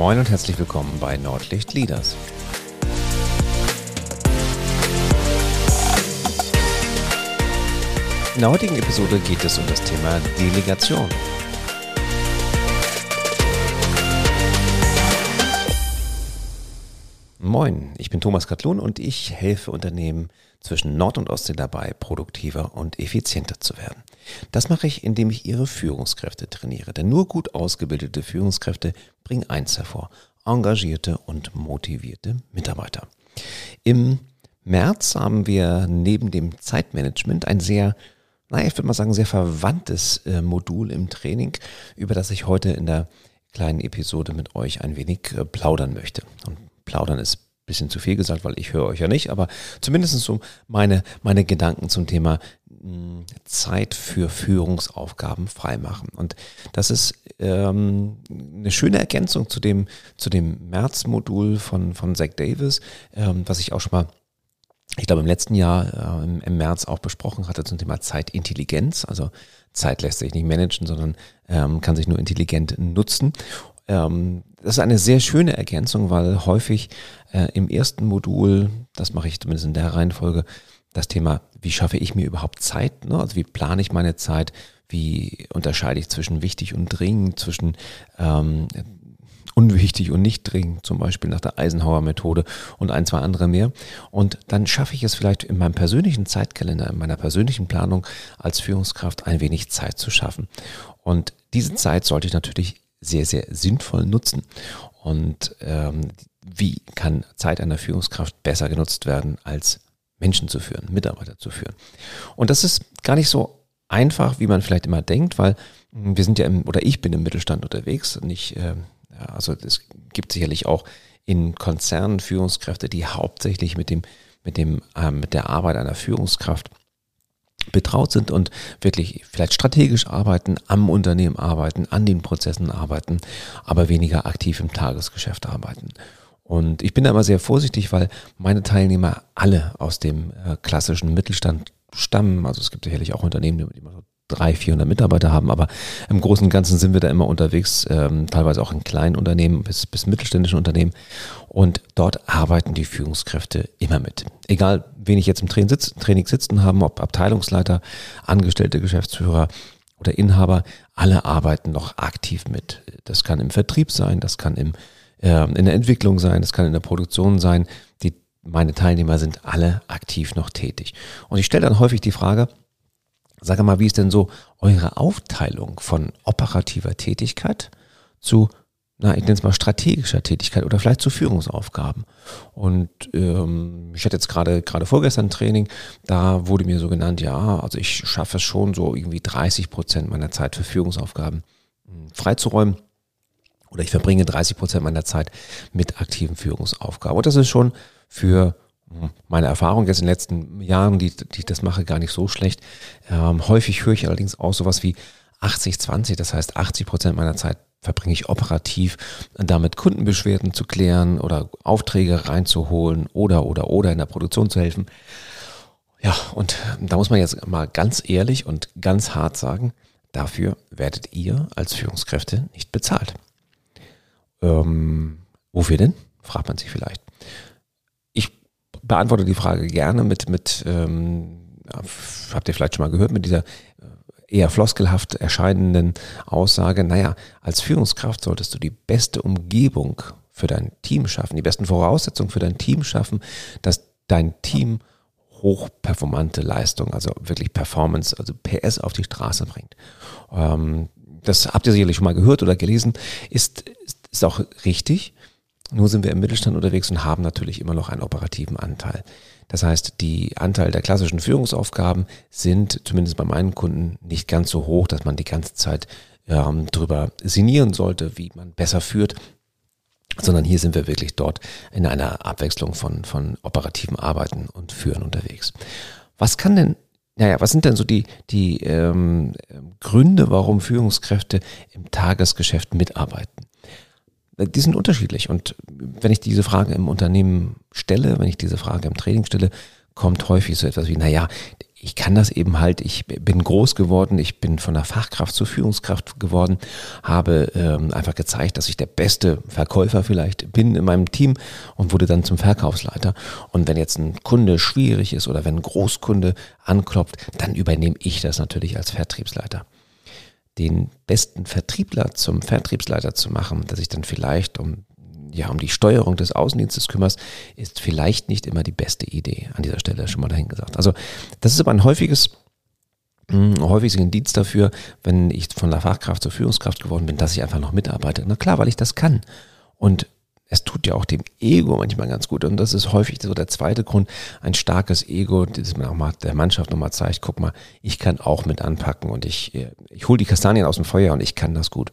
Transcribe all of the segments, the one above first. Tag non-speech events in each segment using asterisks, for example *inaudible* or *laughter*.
Moin und herzlich willkommen bei Nordlicht Leaders. In der heutigen Episode geht es um das Thema Delegation. Moin, ich bin Thomas Katlun und ich helfe Unternehmen zwischen Nord- und Ostsee dabei, produktiver und effizienter zu werden. Das mache ich, indem ich ihre Führungskräfte trainiere. Denn nur gut ausgebildete Führungskräfte bringen eins hervor, engagierte und motivierte Mitarbeiter. Im März haben wir neben dem Zeitmanagement ein sehr naja, ich würde mal sagen, sehr verwandtes äh, Modul im Training, über das ich heute in der kleinen Episode mit euch ein wenig äh, plaudern möchte. Und plaudern ist bisschen zu viel gesagt, weil ich höre euch ja nicht, aber zumindest so meine, meine Gedanken zum Thema hm, Zeit für Führungsaufgaben freimachen. Und das ist ähm, eine schöne Ergänzung zu dem, zu dem März-Modul von, von Zach Davis, ähm, was ich auch schon mal ich glaube, im letzten Jahr, äh, im, im, März auch besprochen hatte zum Thema Zeitintelligenz. Also Zeit lässt sich nicht managen, sondern ähm, kann sich nur intelligent nutzen. Ähm, das ist eine sehr schöne Ergänzung, weil häufig äh, im ersten Modul, das mache ich zumindest in der Reihenfolge, das Thema, wie schaffe ich mir überhaupt Zeit? Ne? Also wie plane ich meine Zeit? Wie unterscheide ich zwischen wichtig und dringend, zwischen ähm, unwichtig und nicht dringend, zum Beispiel nach der Eisenhower-Methode und ein, zwei andere mehr. Und dann schaffe ich es vielleicht in meinem persönlichen Zeitkalender, in meiner persönlichen Planung als Führungskraft ein wenig Zeit zu schaffen. Und diese Zeit sollte ich natürlich sehr, sehr sinnvoll nutzen. Und ähm, wie kann Zeit einer Führungskraft besser genutzt werden, als Menschen zu führen, Mitarbeiter zu führen? Und das ist gar nicht so einfach, wie man vielleicht immer denkt, weil wir sind ja im, oder ich bin im Mittelstand unterwegs, nicht äh, ja, also es gibt sicherlich auch in Konzernen Führungskräfte, die hauptsächlich mit dem, mit dem, äh, mit der Arbeit einer Führungskraft betraut sind und wirklich vielleicht strategisch arbeiten, am Unternehmen arbeiten, an den Prozessen arbeiten, aber weniger aktiv im Tagesgeschäft arbeiten. Und ich bin da immer sehr vorsichtig, weil meine Teilnehmer alle aus dem äh, klassischen Mittelstand stammen. Also es gibt sicherlich auch Unternehmen, die man 300, 400 Mitarbeiter haben, aber im Großen und Ganzen sind wir da immer unterwegs, ähm, teilweise auch in kleinen Unternehmen bis, bis mittelständischen Unternehmen. Und dort arbeiten die Führungskräfte immer mit. Egal, wen ich jetzt im Training, sitz, Training sitzen haben, ob Abteilungsleiter, Angestellte, Geschäftsführer oder Inhaber, alle arbeiten noch aktiv mit. Das kann im Vertrieb sein, das kann im, äh, in der Entwicklung sein, das kann in der Produktion sein. Die, meine Teilnehmer sind alle aktiv noch tätig. Und ich stelle dann häufig die Frage, Sag mal, wie ist denn so eure Aufteilung von operativer Tätigkeit zu, na, ich nenne es mal strategischer Tätigkeit oder vielleicht zu Führungsaufgaben? Und ähm, ich hatte jetzt gerade gerade vorgestern Training, da wurde mir so genannt, ja, also ich schaffe es schon so irgendwie 30 Prozent meiner Zeit für Führungsaufgaben hm, freizuräumen oder ich verbringe 30 Prozent meiner Zeit mit aktiven Führungsaufgaben. Und das ist schon für meine Erfahrung jetzt in den letzten Jahren, die, die ich das mache, gar nicht so schlecht. Ähm, häufig höre ich allerdings auch sowas wie 80-20, das heißt 80 Prozent meiner Zeit verbringe ich operativ damit Kundenbeschwerden zu klären oder Aufträge reinzuholen oder oder oder in der Produktion zu helfen. Ja, und da muss man jetzt mal ganz ehrlich und ganz hart sagen, dafür werdet ihr als Führungskräfte nicht bezahlt. Ähm, wofür denn? Fragt man sich vielleicht beantworte die Frage gerne mit, mit ähm, habt ihr vielleicht schon mal gehört, mit dieser äh, eher floskelhaft erscheinenden Aussage, naja, als Führungskraft solltest du die beste Umgebung für dein Team schaffen, die besten Voraussetzungen für dein Team schaffen, dass dein Team hochperformante Leistung, also wirklich Performance, also PS auf die Straße bringt. Ähm, das habt ihr sicherlich schon mal gehört oder gelesen, ist, ist auch richtig. Nur sind wir im Mittelstand unterwegs und haben natürlich immer noch einen operativen Anteil. Das heißt, die Anteil der klassischen Führungsaufgaben sind zumindest bei meinen Kunden nicht ganz so hoch, dass man die ganze Zeit ähm, drüber sinnieren sollte, wie man besser führt, sondern hier sind wir wirklich dort in einer Abwechslung von, von operativen Arbeiten und Führen unterwegs. Was kann denn naja, was sind denn so die, die ähm, Gründe, warum Führungskräfte im Tagesgeschäft mitarbeiten? Die sind unterschiedlich. Und wenn ich diese Frage im Unternehmen stelle, wenn ich diese Frage im Training stelle, kommt häufig so etwas wie, naja, ich kann das eben halt, ich bin groß geworden, ich bin von der Fachkraft zur Führungskraft geworden, habe ähm, einfach gezeigt, dass ich der beste Verkäufer vielleicht bin in meinem Team und wurde dann zum Verkaufsleiter. Und wenn jetzt ein Kunde schwierig ist oder wenn ein Großkunde anklopft, dann übernehme ich das natürlich als Vertriebsleiter. Den besten Vertriebler zum Vertriebsleiter zu machen, dass ich dann vielleicht um ja, um die Steuerung des Außendienstes kümmerst, ist vielleicht nicht immer die beste Idee an dieser Stelle, schon mal dahin gesagt. Also das ist aber ein häufiges, hm, häufiges Indiz dafür, wenn ich von der Fachkraft zur Führungskraft geworden bin, dass ich einfach noch mitarbeite. Na klar, weil ich das kann. Und es tut ja auch dem Ego manchmal ganz gut. Und das ist häufig so der zweite Grund, ein starkes Ego, das man auch mal der Mannschaft nochmal zeigt, guck mal, ich kann auch mit anpacken und ich, ich hole die Kastanien aus dem Feuer und ich kann das gut.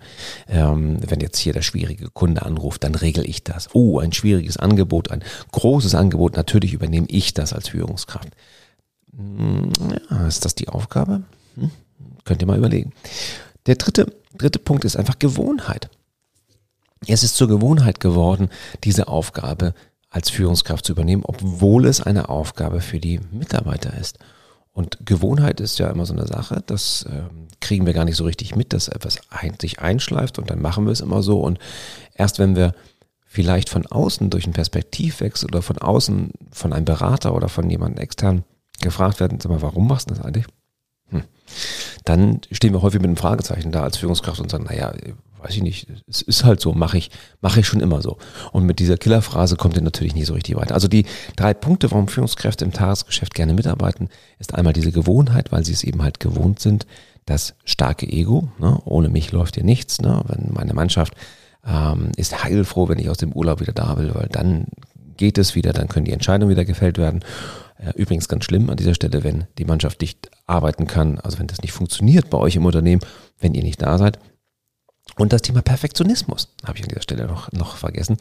Ähm, wenn jetzt hier der schwierige Kunde anruft, dann regel ich das. Oh, ein schwieriges Angebot, ein großes Angebot, natürlich übernehme ich das als Führungskraft. Hm, ja, ist das die Aufgabe? Hm? Könnt ihr mal überlegen. Der dritte, dritte Punkt ist einfach Gewohnheit. Es ist zur Gewohnheit geworden, diese Aufgabe als Führungskraft zu übernehmen, obwohl es eine Aufgabe für die Mitarbeiter ist. Und Gewohnheit ist ja immer so eine Sache, das äh, kriegen wir gar nicht so richtig mit, dass etwas ein, sich einschleift und dann machen wir es immer so. Und erst wenn wir vielleicht von außen durch einen Perspektivwechsel oder von außen von einem Berater oder von jemandem extern gefragt werden, sag mal, warum machst du das eigentlich? Hm. Dann stehen wir häufig mit einem Fragezeichen da als Führungskraft und sagen, naja, weiß ich nicht, es ist halt so, mache ich, mache ich schon immer so. Und mit dieser Killerphrase kommt ihr natürlich nicht so richtig weiter. Also die drei Punkte, warum Führungskräfte im Tagesgeschäft gerne mitarbeiten, ist einmal diese Gewohnheit, weil sie es eben halt gewohnt sind, das starke Ego, ne? ohne mich läuft hier nichts, ne? wenn meine Mannschaft ähm, ist heilfroh, wenn ich aus dem Urlaub wieder da will, weil dann geht es wieder, dann können die Entscheidungen wieder gefällt werden. Äh, übrigens ganz schlimm an dieser Stelle, wenn die Mannschaft nicht arbeiten kann, also wenn das nicht funktioniert bei euch im Unternehmen, wenn ihr nicht da seid, und das Thema Perfektionismus habe ich an dieser Stelle noch, noch vergessen,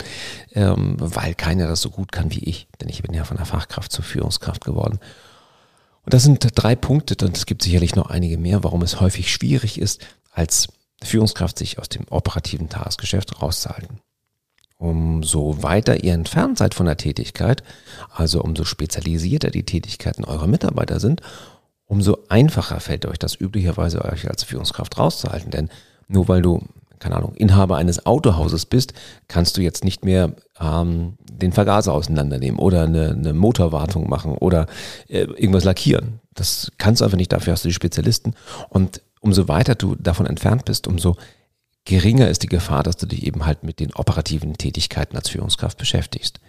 ähm, weil keiner das so gut kann wie ich, denn ich bin ja von der Fachkraft zur Führungskraft geworden. Und das sind drei Punkte, und es gibt sicherlich noch einige mehr, warum es häufig schwierig ist, als Führungskraft sich aus dem operativen Tagesgeschäft rauszuhalten. Umso weiter ihr entfernt seid von der Tätigkeit, also umso spezialisierter die Tätigkeiten eurer Mitarbeiter sind, umso einfacher fällt euch das üblicherweise euch als Führungskraft rauszuhalten. Denn nur weil du keine Ahnung, Inhaber eines Autohauses bist, kannst du jetzt nicht mehr ähm, den Vergaser auseinandernehmen oder eine, eine Motorwartung machen oder äh, irgendwas lackieren. Das kannst du einfach nicht, dafür hast du die Spezialisten. Und umso weiter du davon entfernt bist, umso geringer ist die Gefahr, dass du dich eben halt mit den operativen Tätigkeiten als Führungskraft beschäftigst.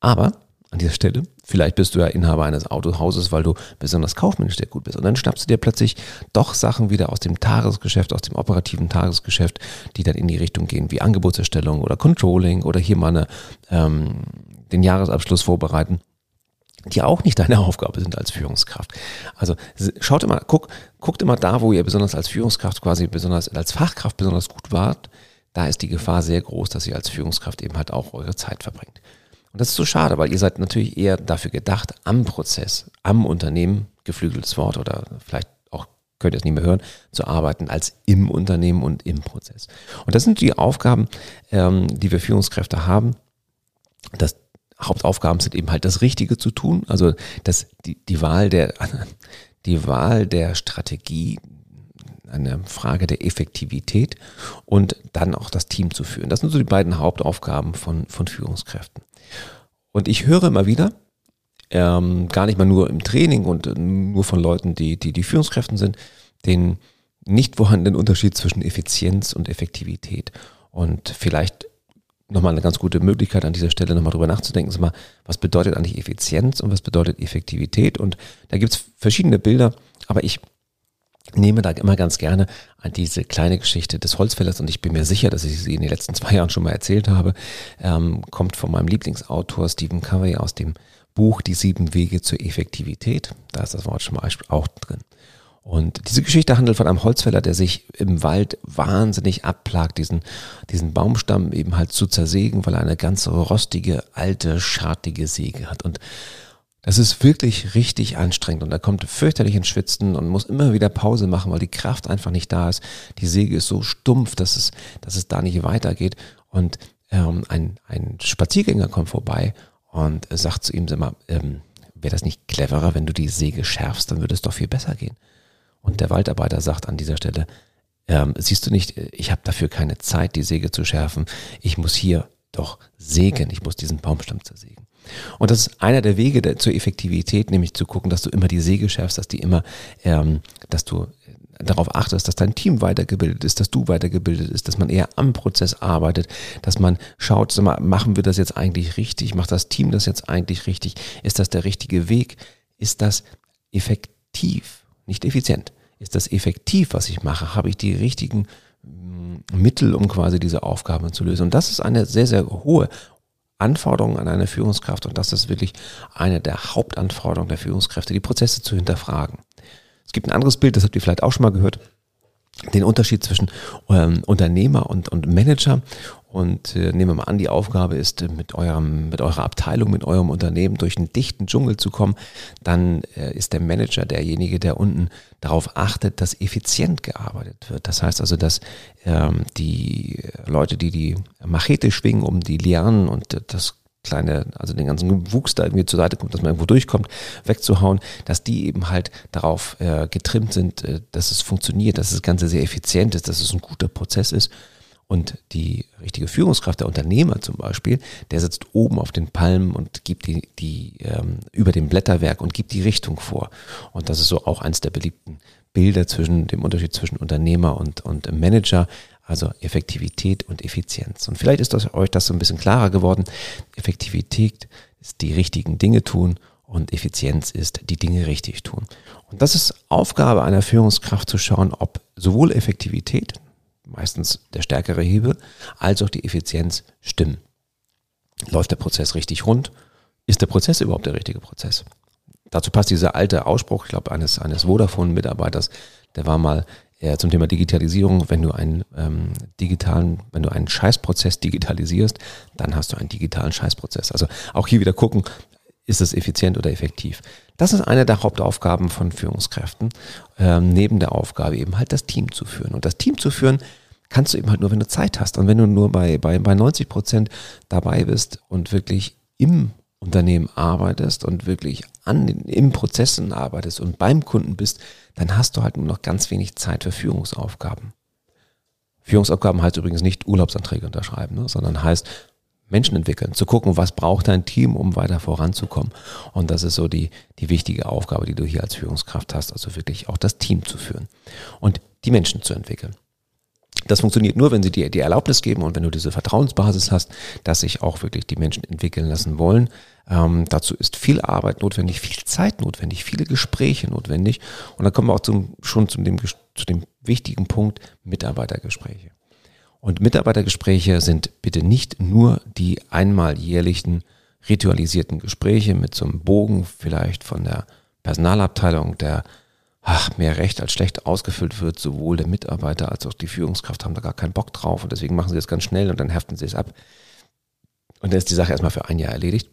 Aber an dieser Stelle. Vielleicht bist du ja Inhaber eines Autohauses, weil du besonders kaufmännisch sehr gut bist. Und dann schnappst du dir plötzlich doch Sachen wieder aus dem Tagesgeschäft, aus dem operativen Tagesgeschäft, die dann in die Richtung gehen, wie Angebotserstellung oder Controlling oder hier mal eine, ähm, den Jahresabschluss vorbereiten die auch nicht deine *laughs* Aufgabe sind als Führungskraft. Also schaut immer, guck, guckt immer da, wo ihr besonders als Führungskraft quasi besonders als Fachkraft besonders gut wart. Da ist die Gefahr sehr groß, dass ihr als Führungskraft eben halt auch eure Zeit verbringt. Und das ist so schade, weil ihr seid natürlich eher dafür gedacht, am Prozess, am Unternehmen, geflügeltes Wort oder vielleicht auch könnt ihr es nicht mehr hören, zu arbeiten, als im Unternehmen und im Prozess. Und das sind die Aufgaben, ähm, die wir Führungskräfte haben. Das Hauptaufgaben sind eben halt das Richtige zu tun, also das, die, die Wahl der, *laughs* die Wahl der Strategie, eine Frage der Effektivität und dann auch das Team zu führen. Das sind so die beiden Hauptaufgaben von, von Führungskräften. Und ich höre immer wieder, ähm, gar nicht mal nur im Training und äh, nur von Leuten, die, die die Führungskräften sind, den nicht vorhandenen Unterschied zwischen Effizienz und Effektivität. Und vielleicht nochmal eine ganz gute Möglichkeit an dieser Stelle nochmal drüber nachzudenken, ist mal, was bedeutet eigentlich Effizienz und was bedeutet Effektivität? Und da gibt es verschiedene Bilder, aber ich nehme da immer ganz gerne an diese kleine Geschichte des Holzfällers und ich bin mir sicher, dass ich sie in den letzten zwei Jahren schon mal erzählt habe, ähm, kommt von meinem Lieblingsautor Stephen Covey aus dem Buch Die sieben Wege zur Effektivität. Da ist das Wort schon mal auch drin. Und diese Geschichte handelt von einem Holzfäller, der sich im Wald wahnsinnig abplagt, diesen, diesen Baumstamm eben halt zu zersägen, weil er eine ganz rostige, alte, schartige Säge hat. Und das ist wirklich richtig anstrengend und er kommt fürchterlich ins Schwitzen und muss immer wieder Pause machen, weil die Kraft einfach nicht da ist. Die Säge ist so stumpf, dass es, dass es da nicht weitergeht. Und ähm, ein, ein Spaziergänger kommt vorbei und sagt zu ihm, sag mal, ähm, wäre das nicht cleverer, wenn du die Säge schärfst, dann würde es doch viel besser gehen. Und der Waldarbeiter sagt an dieser Stelle, ähm, siehst du nicht, ich habe dafür keine Zeit, die Säge zu schärfen. Ich muss hier doch sägen, ich muss diesen Baumstamm zersägen. Und das ist einer der Wege der, zur Effektivität, nämlich zu gucken, dass du immer die Säge schärfst, dass die immer, ähm, dass du darauf achtest, dass dein Team weitergebildet ist, dass du weitergebildet ist, dass man eher am Prozess arbeitet, dass man schaut, sag mal, machen wir das jetzt eigentlich richtig? Macht das Team das jetzt eigentlich richtig? Ist das der richtige Weg? Ist das effektiv? Nicht effizient. Ist das effektiv, was ich mache? Habe ich die richtigen mm, Mittel, um quasi diese Aufgaben zu lösen? Und das ist eine sehr, sehr hohe Anforderung an eine Führungskraft und das ist wirklich eine der Hauptanforderungen der Führungskräfte, die Prozesse zu hinterfragen. Es gibt ein anderes Bild, das habt ihr vielleicht auch schon mal gehört, den Unterschied zwischen ähm, Unternehmer und, und Manager. Und äh, nehmen wir mal an, die Aufgabe ist, mit, eurem, mit eurer Abteilung, mit eurem Unternehmen durch einen dichten Dschungel zu kommen. Dann äh, ist der Manager derjenige, der unten darauf achtet, dass effizient gearbeitet wird. Das heißt also, dass ähm, die Leute, die die Machete schwingen, um die Lianen und das kleine, also den ganzen Wuchs da irgendwie zur Seite kommt, dass man irgendwo durchkommt, wegzuhauen, dass die eben halt darauf äh, getrimmt sind, äh, dass es funktioniert, dass das Ganze sehr effizient ist, dass es ein guter Prozess ist. Und die richtige Führungskraft, der Unternehmer zum Beispiel, der sitzt oben auf den Palmen und gibt die, die ähm, über dem Blätterwerk und gibt die Richtung vor. Und das ist so auch eins der beliebten Bilder zwischen dem Unterschied zwischen Unternehmer und, und Manager. Also Effektivität und Effizienz. Und vielleicht ist das, euch das so ein bisschen klarer geworden. Effektivität ist die richtigen Dinge tun und Effizienz ist die Dinge richtig tun. Und das ist Aufgabe einer Führungskraft zu schauen, ob sowohl Effektivität, meistens der stärkere Hebel, als auch die Effizienz stimmen. Läuft der Prozess richtig rund? Ist der Prozess überhaupt der richtige Prozess? Dazu passt dieser alte Ausspruch, ich glaube, eines, eines Vodafone-Mitarbeiters, der war mal ja, zum Thema Digitalisierung, wenn du einen ähm, digitalen, wenn du einen Scheißprozess *laughs* digitalisierst, dann hast du einen digitalen Scheißprozess. Also auch hier wieder gucken, ist es effizient oder effektiv. Das ist eine der Hauptaufgaben von Führungskräften, ähm, neben der Aufgabe eben halt das Team zu führen. Und das Team zu führen kannst du eben halt nur, wenn du Zeit hast. Und wenn du nur bei, bei, bei 90 Prozent dabei bist und wirklich im Unternehmen arbeitest und wirklich an den, im Prozessen arbeitest und beim Kunden bist, dann hast du halt nur noch ganz wenig Zeit für Führungsaufgaben. Führungsaufgaben heißt übrigens nicht Urlaubsanträge unterschreiben, ne, sondern heißt Menschen entwickeln, zu gucken, was braucht dein Team, um weiter voranzukommen. Und das ist so die, die wichtige Aufgabe, die du hier als Führungskraft hast, also wirklich auch das Team zu führen und die Menschen zu entwickeln. Das funktioniert nur, wenn sie dir die Erlaubnis geben und wenn du diese Vertrauensbasis hast, dass sich auch wirklich die Menschen entwickeln lassen wollen. Ähm, dazu ist viel Arbeit notwendig, viel Zeit notwendig, viele Gespräche notwendig. Und dann kommen wir auch zum, schon zu dem, zu dem wichtigen Punkt Mitarbeitergespräche. Und Mitarbeitergespräche sind bitte nicht nur die einmal jährlichen ritualisierten Gespräche mit so einem Bogen vielleicht von der Personalabteilung, der ach, mehr recht als schlecht ausgefüllt wird. Sowohl der Mitarbeiter als auch die Führungskraft haben da gar keinen Bock drauf und deswegen machen sie das ganz schnell und dann heften sie es ab. Und dann ist die Sache erstmal für ein Jahr erledigt.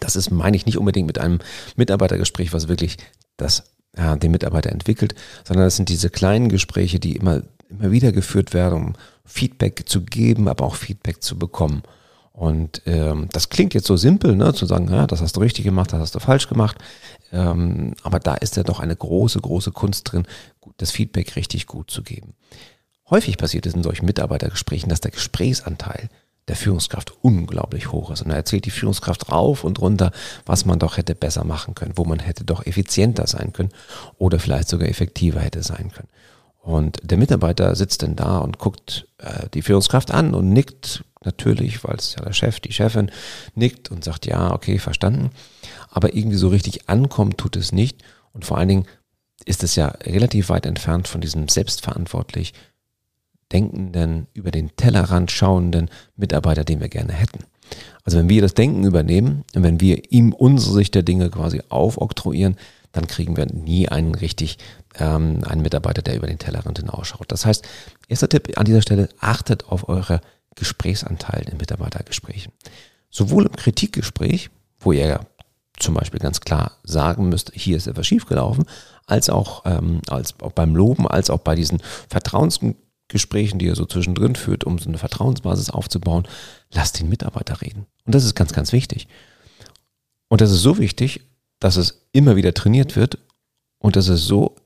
Das ist, meine ich, nicht unbedingt mit einem Mitarbeitergespräch, was wirklich das, ja, den Mitarbeiter entwickelt, sondern das sind diese kleinen Gespräche, die immer, immer wieder geführt werden, um Feedback zu geben, aber auch Feedback zu bekommen. Und ähm, das klingt jetzt so simpel, ne, zu sagen, ja, das hast du richtig gemacht, das hast du falsch gemacht. Ähm, aber da ist ja doch eine große, große Kunst drin, das Feedback richtig gut zu geben. Häufig passiert es in solchen Mitarbeitergesprächen, dass der Gesprächsanteil der Führungskraft unglaublich hoch ist. Und da erzählt die Führungskraft rauf und runter, was man doch hätte besser machen können, wo man hätte doch effizienter sein können oder vielleicht sogar effektiver hätte sein können. Und der Mitarbeiter sitzt dann da und guckt äh, die Führungskraft an und nickt natürlich, weil es ja der Chef, die Chefin nickt und sagt, ja, okay, verstanden. Aber irgendwie so richtig ankommen tut es nicht. Und vor allen Dingen ist es ja relativ weit entfernt von diesem selbstverantwortlich denkenden, über den Tellerrand schauenden Mitarbeiter, den wir gerne hätten. Also wenn wir das Denken übernehmen und wenn wir ihm unsere Sicht der Dinge quasi aufoktroyieren, dann kriegen wir nie einen richtig, ähm, einen Mitarbeiter, der über den Tellerrand hinausschaut. Das heißt, erster Tipp an dieser Stelle, achtet auf eure Gesprächsanteil in Mitarbeitergesprächen. Sowohl im Kritikgespräch, wo ihr zum Beispiel ganz klar sagen müsst, hier ist etwas schiefgelaufen, als auch, ähm, als auch beim Loben, als auch bei diesen Vertrauensgesprächen, die ihr so zwischendrin führt, um so eine Vertrauensbasis aufzubauen, lasst den Mitarbeiter reden. Und das ist ganz, ganz wichtig. Und das ist so wichtig, dass es immer wieder trainiert wird und das ist so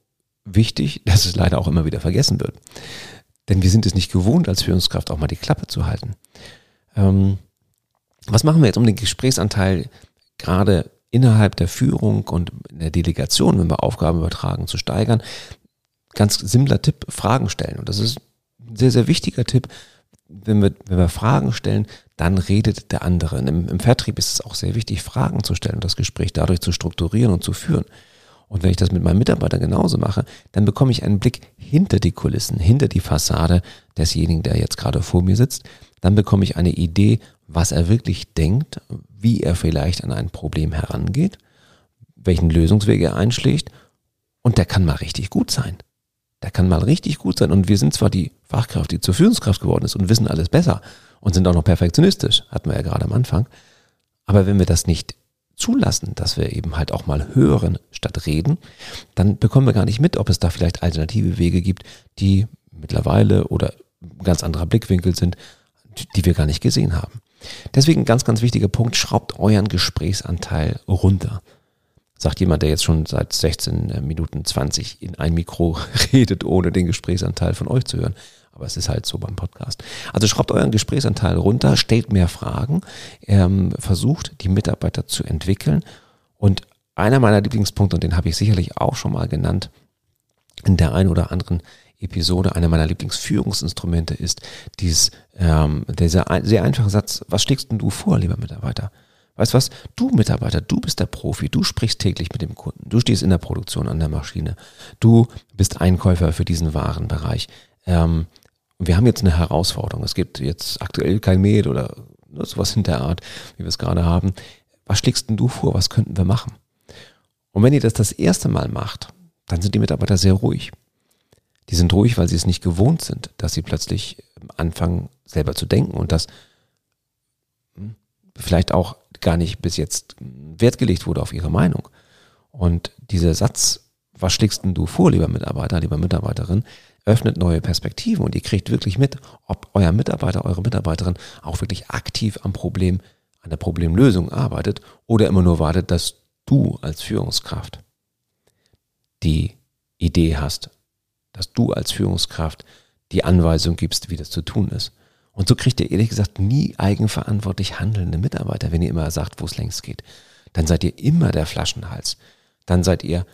wichtig, *laughs* dass es leider auch immer wieder vergessen wird. Denn wir sind es nicht gewohnt, als Führungskraft auch mal die Klappe zu halten. Ähm, was machen wir jetzt, um den Gesprächsanteil gerade innerhalb der Führung und der Delegation, wenn wir Aufgaben übertragen, zu steigern? Ganz simpler Tipp, Fragen stellen. Und das ist ein sehr, sehr wichtiger Tipp. Wenn wir, wenn wir Fragen stellen, dann redet der andere. Im, Im Vertrieb ist es auch sehr wichtig, Fragen zu stellen und das Gespräch dadurch zu strukturieren und zu führen. Und wenn ich das mit meinem Mitarbeiter genauso mache, dann bekomme ich einen Blick hinter die Kulissen, hinter die Fassade desjenigen, der jetzt gerade vor mir sitzt. Dann bekomme ich eine Idee, was er wirklich denkt, wie er vielleicht an ein Problem herangeht, welchen Lösungsweg er einschlägt. Und der kann mal richtig gut sein. Der kann mal richtig gut sein. Und wir sind zwar die Fachkraft, die zur Führungskraft geworden ist und wissen alles besser und sind auch noch perfektionistisch, hatten wir ja gerade am Anfang. Aber wenn wir das nicht zulassen, dass wir eben halt auch mal hören statt reden, dann bekommen wir gar nicht mit, ob es da vielleicht alternative Wege gibt, die mittlerweile oder ganz anderer Blickwinkel sind, die wir gar nicht gesehen haben. Deswegen ganz, ganz wichtiger Punkt, schraubt euren Gesprächsanteil runter. Sagt jemand, der jetzt schon seit 16 Minuten 20 in ein Mikro *laughs* redet, ohne den Gesprächsanteil von euch zu hören. Aber es ist halt so beim Podcast. Also schraubt euren Gesprächsanteil runter, stellt mehr Fragen, ähm, versucht die Mitarbeiter zu entwickeln. Und einer meiner Lieblingspunkte, und den habe ich sicherlich auch schon mal genannt, in der einen oder anderen Episode, einer meiner Lieblingsführungsinstrumente ist dieses, ähm, dieser sehr einfache Satz, was schlägst denn du vor, lieber Mitarbeiter? Weißt was? Du Mitarbeiter, du bist der Profi, du sprichst täglich mit dem Kunden, du stehst in der Produktion an der Maschine, du bist Einkäufer für diesen Warenbereich. Ähm, wir haben jetzt eine Herausforderung. Es gibt jetzt aktuell kein Med oder sowas in der Art, wie wir es gerade haben. Was schlägst denn du vor? Was könnten wir machen? Und wenn ihr das das erste Mal macht, dann sind die Mitarbeiter sehr ruhig. Die sind ruhig, weil sie es nicht gewohnt sind, dass sie plötzlich anfangen, selber zu denken und das hm, vielleicht auch gar nicht bis jetzt Wert gelegt wurde auf ihre Meinung. Und dieser Satz, was schlägst denn du vor, lieber Mitarbeiter, lieber Mitarbeiterin, öffnet neue Perspektiven und ihr kriegt wirklich mit, ob euer Mitarbeiter, eure Mitarbeiterin auch wirklich aktiv am Problem, an der Problemlösung arbeitet oder immer nur wartet, dass du als Führungskraft die Idee hast, dass du als Führungskraft die Anweisung gibst, wie das zu tun ist. Und so kriegt ihr ehrlich gesagt nie eigenverantwortlich handelnde Mitarbeiter, wenn ihr immer sagt, wo es längst geht. Dann seid ihr immer der Flaschenhals. Dann seid ihr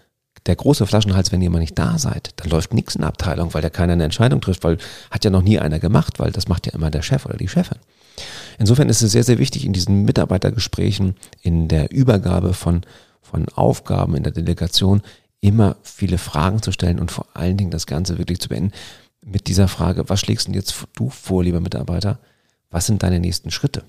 der große Flaschenhals, wenn ihr mal nicht da seid, dann läuft nichts in der Abteilung, weil da keiner eine Entscheidung trifft, weil hat ja noch nie einer gemacht, weil das macht ja immer der Chef oder die Chefin. Insofern ist es sehr, sehr wichtig in diesen Mitarbeitergesprächen, in der Übergabe von, von Aufgaben in der Delegation immer viele Fragen zu stellen und vor allen Dingen das Ganze wirklich zu beenden mit dieser Frage, was schlägst denn jetzt du vor, lieber Mitarbeiter? Was sind deine nächsten Schritte?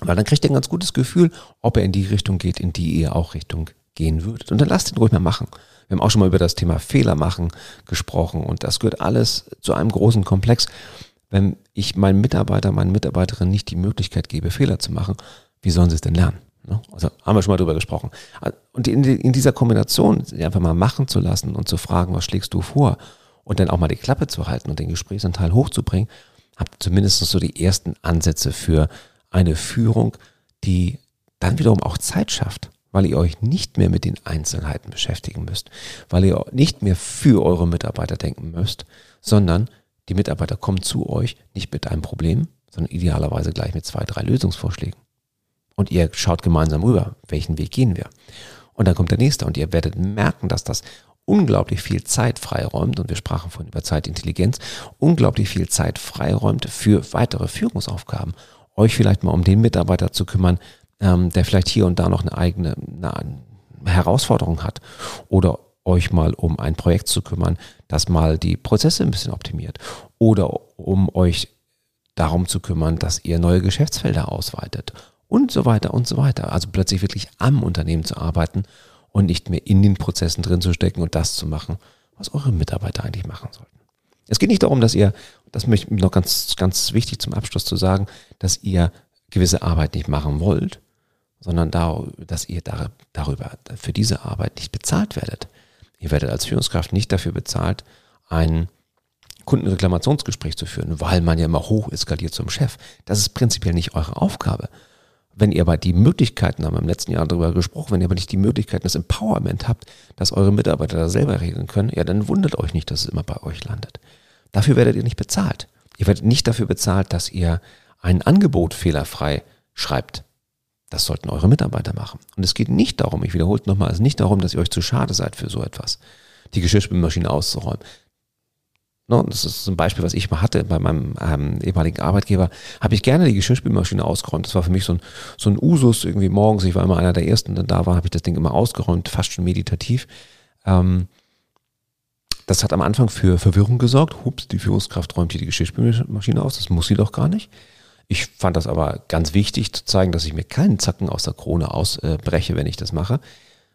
Weil dann kriegt ihr ein ganz gutes Gefühl, ob er in die Richtung geht, in die ihr auch Richtung gehen würdet. Und dann lasst ihn ruhig mal machen. Wir haben auch schon mal über das Thema Fehler machen gesprochen und das gehört alles zu einem großen Komplex. Wenn ich meinen Mitarbeiter, meinen Mitarbeiterinnen nicht die Möglichkeit gebe, Fehler zu machen, wie sollen sie es denn lernen? Ne? Also haben wir schon mal drüber gesprochen. Und in, dieser Kombination, einfach mal machen zu lassen und zu fragen, was schlägst du vor? Und dann auch mal die Klappe zu halten und den Gesprächsanteil hochzubringen, habt zumindest so die ersten Ansätze für eine Führung, die dann wiederum auch Zeit schafft weil ihr euch nicht mehr mit den Einzelheiten beschäftigen müsst, weil ihr nicht mehr für eure Mitarbeiter denken müsst, sondern die Mitarbeiter kommen zu euch nicht mit einem Problem, sondern idealerweise gleich mit zwei, drei Lösungsvorschlägen. Und ihr schaut gemeinsam rüber, welchen Weg gehen wir. Und dann kommt der nächste und ihr werdet merken, dass das unglaublich viel Zeit freiräumt, und wir sprachen vorhin über Zeitintelligenz, unglaublich viel Zeit freiräumt für weitere Führungsaufgaben. Euch vielleicht mal um den Mitarbeiter zu kümmern, ähm, der vielleicht hier und da noch eine eigene eine Herausforderung hat oder euch mal um ein Projekt zu kümmern, das mal die Prozesse ein bisschen optimiert oder um euch darum zu kümmern, dass ihr neue Geschäftsfelder ausweitet und so weiter und so weiter. Also plötzlich wirklich am Unternehmen zu arbeiten und nicht mehr in den Prozessen drin zu stecken und das zu machen, was eure Mitarbeiter eigentlich machen sollten. Es geht nicht darum, dass ihr, das möchte ich noch ganz, ganz wichtig zum Abschluss zu sagen, dass ihr gewisse Arbeit nicht machen wollt, sondern da, dass ihr da, darüber für diese Arbeit nicht bezahlt werdet. Ihr werdet als Führungskraft nicht dafür bezahlt, ein Kundenreklamationsgespräch zu führen, weil man ja immer hoch eskaliert zum Chef. Das ist prinzipiell nicht eure Aufgabe. Wenn ihr aber die Möglichkeiten, haben wir im letzten Jahr darüber gesprochen, wenn ihr aber nicht die Möglichkeiten, das Empowerment habt, dass eure Mitarbeiter da selber regeln können, ja, dann wundert euch nicht, dass es immer bei euch landet. Dafür werdet ihr nicht bezahlt. Ihr werdet nicht dafür bezahlt, dass ihr ein Angebot fehlerfrei schreibt. Das sollten eure Mitarbeiter machen. Und es geht nicht darum, ich wiederhole es nochmal, es ist nicht darum, dass ihr euch zu schade seid für so etwas, die Geschirrspülmaschine auszuräumen. No, das ist ein Beispiel, was ich mal hatte bei meinem ähm, ehemaligen Arbeitgeber. Habe ich gerne die Geschirrspülmaschine ausgeräumt. Das war für mich so ein, so ein Usus irgendwie morgens. Ich war immer einer der Ersten, der da war, habe ich das Ding immer ausgeräumt, fast schon meditativ. Ähm, das hat am Anfang für Verwirrung gesorgt. Hups, die Führungskraft räumt hier die Geschirrspülmaschine aus. Das muss sie doch gar nicht. Ich fand das aber ganz wichtig zu zeigen, dass ich mir keinen Zacken aus der Krone ausbreche, wenn ich das mache.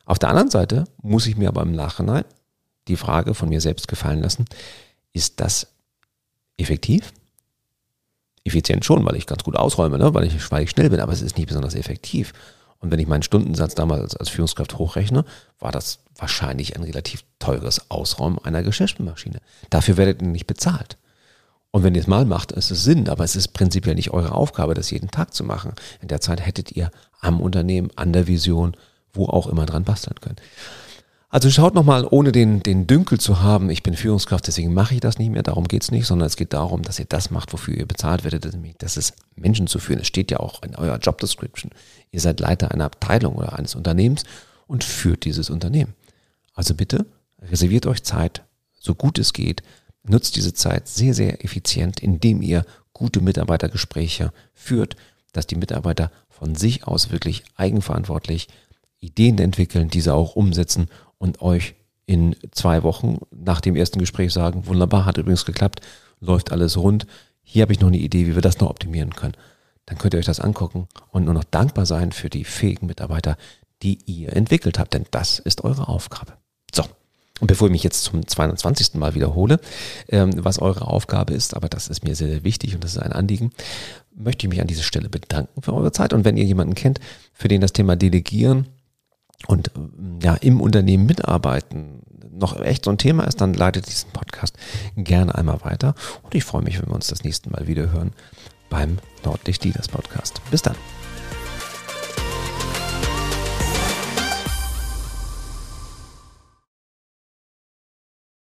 Auf der anderen Seite muss ich mir aber im Nachhinein die Frage von mir selbst gefallen lassen, ist das effektiv? Effizient schon, weil ich ganz gut ausräume, ne? weil, ich, weil ich schnell bin, aber es ist nicht besonders effektiv. Und wenn ich meinen Stundensatz damals als Führungskraft hochrechne, war das wahrscheinlich ein relativ teures Ausräumen einer Geschäftsmaschine. Dafür werdet ihr nicht bezahlt. Und wenn ihr es mal macht, ist es Sinn, aber es ist prinzipiell nicht eure Aufgabe, das jeden Tag zu machen. In der Zeit hättet ihr am Unternehmen, an der Vision, wo auch immer dran basteln können. Also schaut nochmal, ohne den, den Dünkel zu haben, ich bin Führungskraft, deswegen mache ich das nicht mehr, darum geht's nicht, sondern es geht darum, dass ihr das macht, wofür ihr bezahlt werdet, das ist Menschen zu führen. Es steht ja auch in eurer Job Description. Ihr seid Leiter einer Abteilung oder eines Unternehmens und führt dieses Unternehmen. Also bitte reserviert euch Zeit, so gut es geht, nutzt diese Zeit sehr, sehr effizient, indem ihr gute Mitarbeitergespräche führt, dass die Mitarbeiter von sich aus wirklich eigenverantwortlich Ideen entwickeln, diese auch umsetzen und euch in zwei Wochen nach dem ersten Gespräch sagen, wunderbar, hat übrigens geklappt, läuft alles rund. Hier habe ich noch eine Idee, wie wir das noch optimieren können. Dann könnt ihr euch das angucken und nur noch dankbar sein für die fähigen Mitarbeiter, die ihr entwickelt habt, denn das ist eure Aufgabe. So, und bevor ich mich jetzt zum 22. Mal wiederhole, ähm, was eure Aufgabe ist, aber das ist mir sehr, sehr wichtig und das ist ein Anliegen, möchte ich mich an dieser Stelle bedanken für eure Zeit. Und wenn ihr jemanden kennt, für den das Thema Delegieren und ja, im Unternehmen mitarbeiten noch echt so ein Thema ist, dann leitet diesen Podcast gerne einmal weiter. Und ich freue mich, wenn wir uns das nächste Mal wieder hören beim Nordlicht Leaders Podcast. Bis dann.